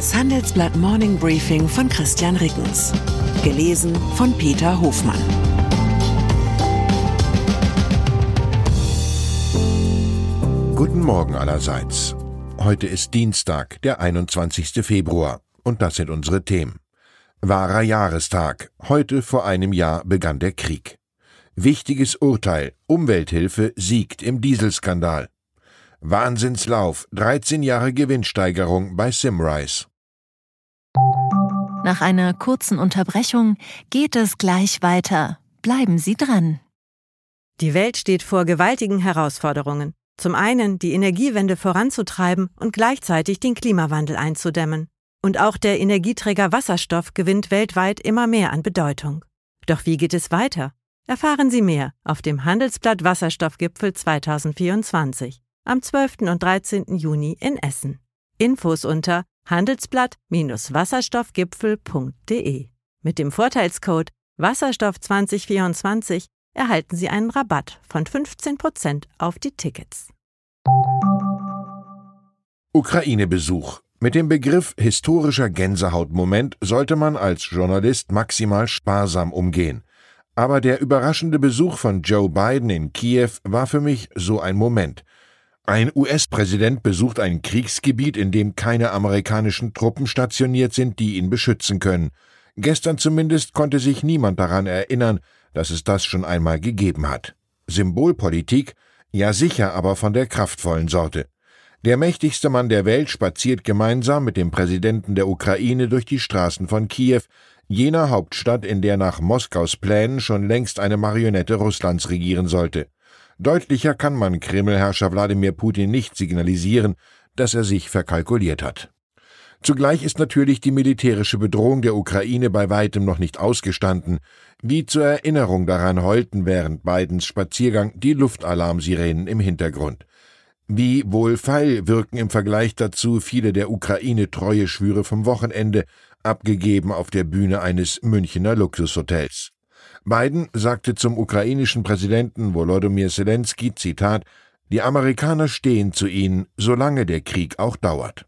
Das Handelsblatt Morning Briefing von Christian Rickens. Gelesen von Peter Hofmann. Guten Morgen allerseits. Heute ist Dienstag, der 21. Februar, und das sind unsere Themen. Wahrer Jahrestag. Heute vor einem Jahr begann der Krieg. Wichtiges Urteil. Umwelthilfe siegt im Dieselskandal. Wahnsinnslauf. 13 Jahre Gewinnsteigerung bei Simrise. Nach einer kurzen Unterbrechung geht es gleich weiter. Bleiben Sie dran. Die Welt steht vor gewaltigen Herausforderungen. Zum einen die Energiewende voranzutreiben und gleichzeitig den Klimawandel einzudämmen. Und auch der Energieträger Wasserstoff gewinnt weltweit immer mehr an Bedeutung. Doch wie geht es weiter? Erfahren Sie mehr auf dem Handelsblatt Wasserstoffgipfel 2024 am 12. und 13. Juni in Essen. Infos unter handelsblatt-wasserstoffgipfel.de. Mit dem Vorteilscode Wasserstoff 2024 erhalten Sie einen Rabatt von 15% auf die Tickets. Ukraine-Besuch. Mit dem Begriff historischer Gänsehautmoment sollte man als Journalist maximal sparsam umgehen. Aber der überraschende Besuch von Joe Biden in Kiew war für mich so ein Moment. Ein US-Präsident besucht ein Kriegsgebiet, in dem keine amerikanischen Truppen stationiert sind, die ihn beschützen können. Gestern zumindest konnte sich niemand daran erinnern, dass es das schon einmal gegeben hat. Symbolpolitik? Ja sicher, aber von der kraftvollen Sorte. Der mächtigste Mann der Welt spaziert gemeinsam mit dem Präsidenten der Ukraine durch die Straßen von Kiew, jener Hauptstadt, in der nach Moskaus Plänen schon längst eine Marionette Russlands regieren sollte. Deutlicher kann man Kremlherrscher Wladimir Putin nicht signalisieren, dass er sich verkalkuliert hat. Zugleich ist natürlich die militärische Bedrohung der Ukraine bei weitem noch nicht ausgestanden. Wie zur Erinnerung daran heulten während Bidens Spaziergang die Luftalarmsirenen im Hintergrund. Wie wohlfeil wirken im Vergleich dazu viele der Ukraine treue Schwüre vom Wochenende, abgegeben auf der Bühne eines Münchener Luxushotels. Biden sagte zum ukrainischen Präsidenten Volodymyr Zelensky, Zitat, die Amerikaner stehen zu ihnen, solange der Krieg auch dauert.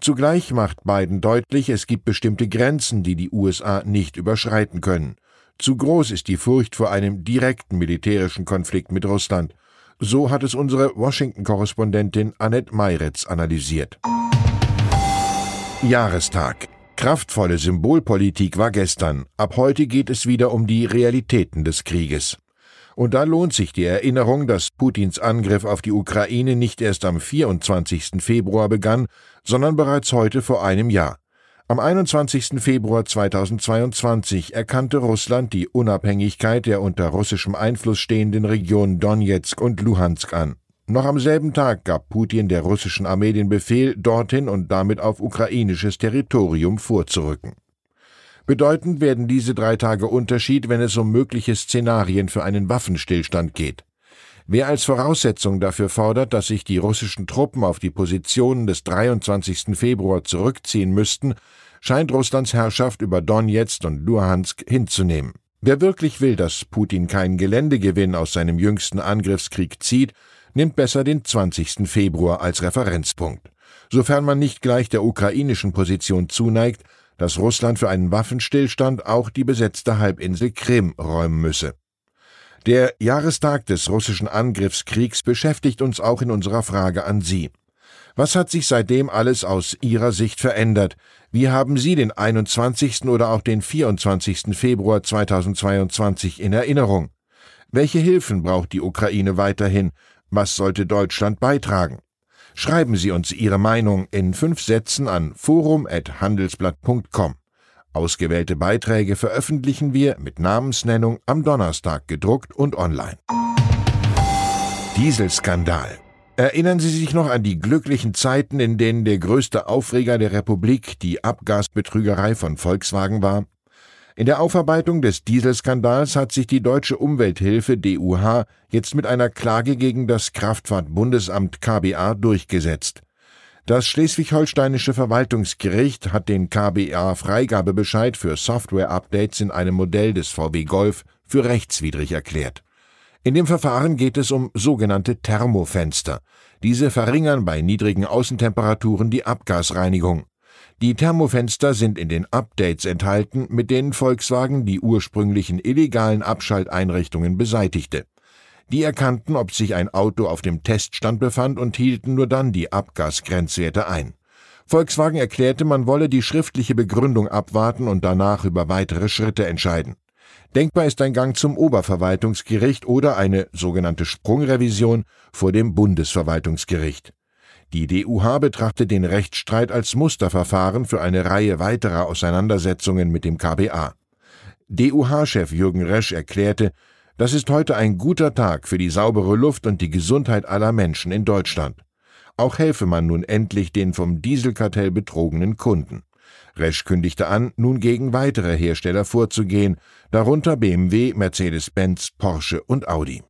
Zugleich macht Biden deutlich, es gibt bestimmte Grenzen, die die USA nicht überschreiten können. Zu groß ist die Furcht vor einem direkten militärischen Konflikt mit Russland. So hat es unsere Washington-Korrespondentin Annette Meiretz analysiert. Jahrestag Kraftvolle Symbolpolitik war gestern, ab heute geht es wieder um die Realitäten des Krieges. Und da lohnt sich die Erinnerung, dass Putins Angriff auf die Ukraine nicht erst am 24. Februar begann, sondern bereits heute vor einem Jahr. Am 21. Februar 2022 erkannte Russland die Unabhängigkeit der unter russischem Einfluss stehenden Regionen Donetsk und Luhansk an. Noch am selben Tag gab Putin der russischen Armee den Befehl, dorthin und damit auf ukrainisches Territorium vorzurücken. Bedeutend werden diese drei Tage Unterschied, wenn es um mögliche Szenarien für einen Waffenstillstand geht. Wer als Voraussetzung dafür fordert, dass sich die russischen Truppen auf die Positionen des 23. Februar zurückziehen müssten, scheint Russlands Herrschaft über Donetsk und Luhansk hinzunehmen. Wer wirklich will, dass Putin keinen Geländegewinn aus seinem jüngsten Angriffskrieg zieht, nimmt besser den 20. Februar als Referenzpunkt. Sofern man nicht gleich der ukrainischen Position zuneigt, dass Russland für einen Waffenstillstand auch die besetzte Halbinsel Krim räumen müsse. Der Jahrestag des russischen Angriffskriegs beschäftigt uns auch in unserer Frage an Sie. Was hat sich seitdem alles aus Ihrer Sicht verändert? Wie haben Sie den 21. oder auch den 24. Februar 2022 in Erinnerung? Welche Hilfen braucht die Ukraine weiterhin was sollte Deutschland beitragen? Schreiben Sie uns Ihre Meinung in fünf Sätzen an forum.handelsblatt.com. Ausgewählte Beiträge veröffentlichen wir mit Namensnennung am Donnerstag gedruckt und online. Dieselskandal. Erinnern Sie sich noch an die glücklichen Zeiten, in denen der größte Aufreger der Republik die Abgasbetrügerei von Volkswagen war? In der Aufarbeitung des Dieselskandals hat sich die deutsche Umwelthilfe DUH jetzt mit einer Klage gegen das Kraftfahrtbundesamt KBA durchgesetzt. Das schleswig-holsteinische Verwaltungsgericht hat den KBA Freigabebescheid für Software-Updates in einem Modell des VW Golf für rechtswidrig erklärt. In dem Verfahren geht es um sogenannte Thermofenster. Diese verringern bei niedrigen Außentemperaturen die Abgasreinigung. Die Thermofenster sind in den Updates enthalten, mit denen Volkswagen die ursprünglichen illegalen Abschalteinrichtungen beseitigte. Die erkannten, ob sich ein Auto auf dem Teststand befand und hielten nur dann die Abgasgrenzwerte ein. Volkswagen erklärte, man wolle die schriftliche Begründung abwarten und danach über weitere Schritte entscheiden. Denkbar ist ein Gang zum Oberverwaltungsgericht oder eine sogenannte Sprungrevision vor dem Bundesverwaltungsgericht. Die DUH betrachtet den Rechtsstreit als Musterverfahren für eine Reihe weiterer Auseinandersetzungen mit dem KBA. DUH-Chef Jürgen Resch erklärte, das ist heute ein guter Tag für die saubere Luft und die Gesundheit aller Menschen in Deutschland. Auch helfe man nun endlich den vom Dieselkartell betrogenen Kunden. Resch kündigte an, nun gegen weitere Hersteller vorzugehen, darunter BMW, Mercedes-Benz, Porsche und Audi.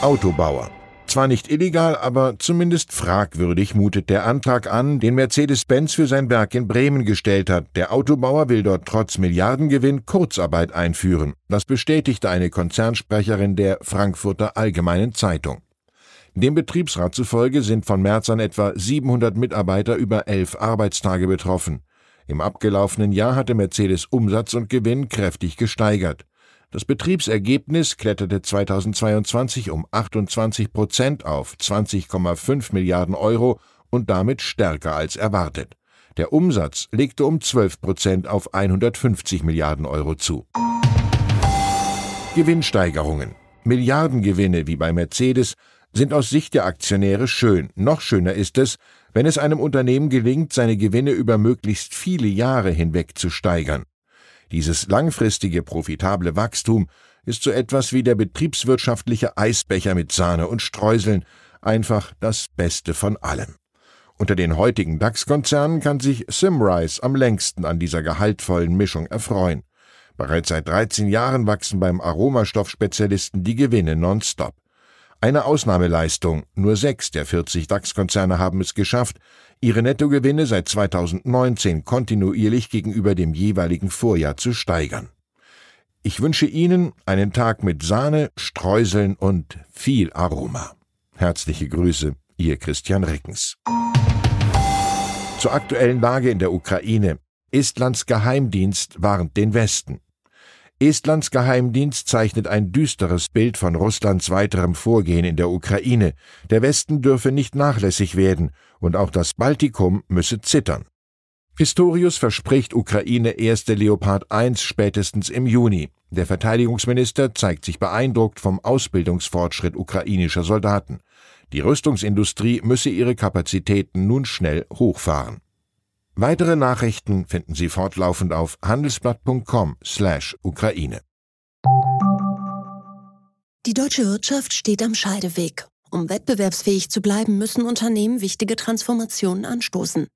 Autobauer zwar nicht illegal, aber zumindest fragwürdig mutet der Antrag an, den Mercedes-Benz für sein Werk in Bremen gestellt hat. Der Autobauer will dort trotz Milliardengewinn Kurzarbeit einführen. Das bestätigte eine Konzernsprecherin der Frankfurter Allgemeinen Zeitung. Dem Betriebsrat zufolge sind von März an etwa 700 Mitarbeiter über elf Arbeitstage betroffen. Im abgelaufenen Jahr hatte Mercedes Umsatz und Gewinn kräftig gesteigert. Das Betriebsergebnis kletterte 2022 um 28 Prozent auf 20,5 Milliarden Euro und damit stärker als erwartet. Der Umsatz legte um 12 Prozent auf 150 Milliarden Euro zu. Gewinnsteigerungen. Milliardengewinne wie bei Mercedes sind aus Sicht der Aktionäre schön. Noch schöner ist es, wenn es einem Unternehmen gelingt, seine Gewinne über möglichst viele Jahre hinweg zu steigern. Dieses langfristige profitable Wachstum ist so etwas wie der betriebswirtschaftliche Eisbecher mit Sahne und Streuseln, einfach das Beste von allem. Unter den heutigen DAX-Konzernen kann sich Simrise am längsten an dieser gehaltvollen Mischung erfreuen. Bereits seit 13 Jahren wachsen beim Aromastoffspezialisten die Gewinne nonstop. Eine Ausnahmeleistung, nur sechs der 40 DAX-Konzerne haben es geschafft, ihre Nettogewinne seit 2019 kontinuierlich gegenüber dem jeweiligen Vorjahr zu steigern. Ich wünsche Ihnen einen Tag mit Sahne, Streuseln und viel Aroma. Herzliche Grüße, Ihr Christian Rickens. Zur aktuellen Lage in der Ukraine. Estlands Geheimdienst warnt den Westen. Estlands Geheimdienst zeichnet ein düsteres Bild von Russlands weiterem Vorgehen in der Ukraine. Der Westen dürfe nicht nachlässig werden und auch das Baltikum müsse zittern. Pistorius verspricht Ukraine erste Leopard 1 spätestens im Juni. Der Verteidigungsminister zeigt sich beeindruckt vom Ausbildungsfortschritt ukrainischer Soldaten. Die Rüstungsindustrie müsse ihre Kapazitäten nun schnell hochfahren. Weitere Nachrichten finden Sie fortlaufend auf handelsblatt.com/Ukraine. Die deutsche Wirtschaft steht am Scheideweg. Um wettbewerbsfähig zu bleiben, müssen Unternehmen wichtige Transformationen anstoßen.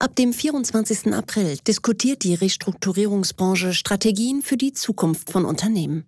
Ab dem 24. April diskutiert die Restrukturierungsbranche Strategien für die Zukunft von Unternehmen.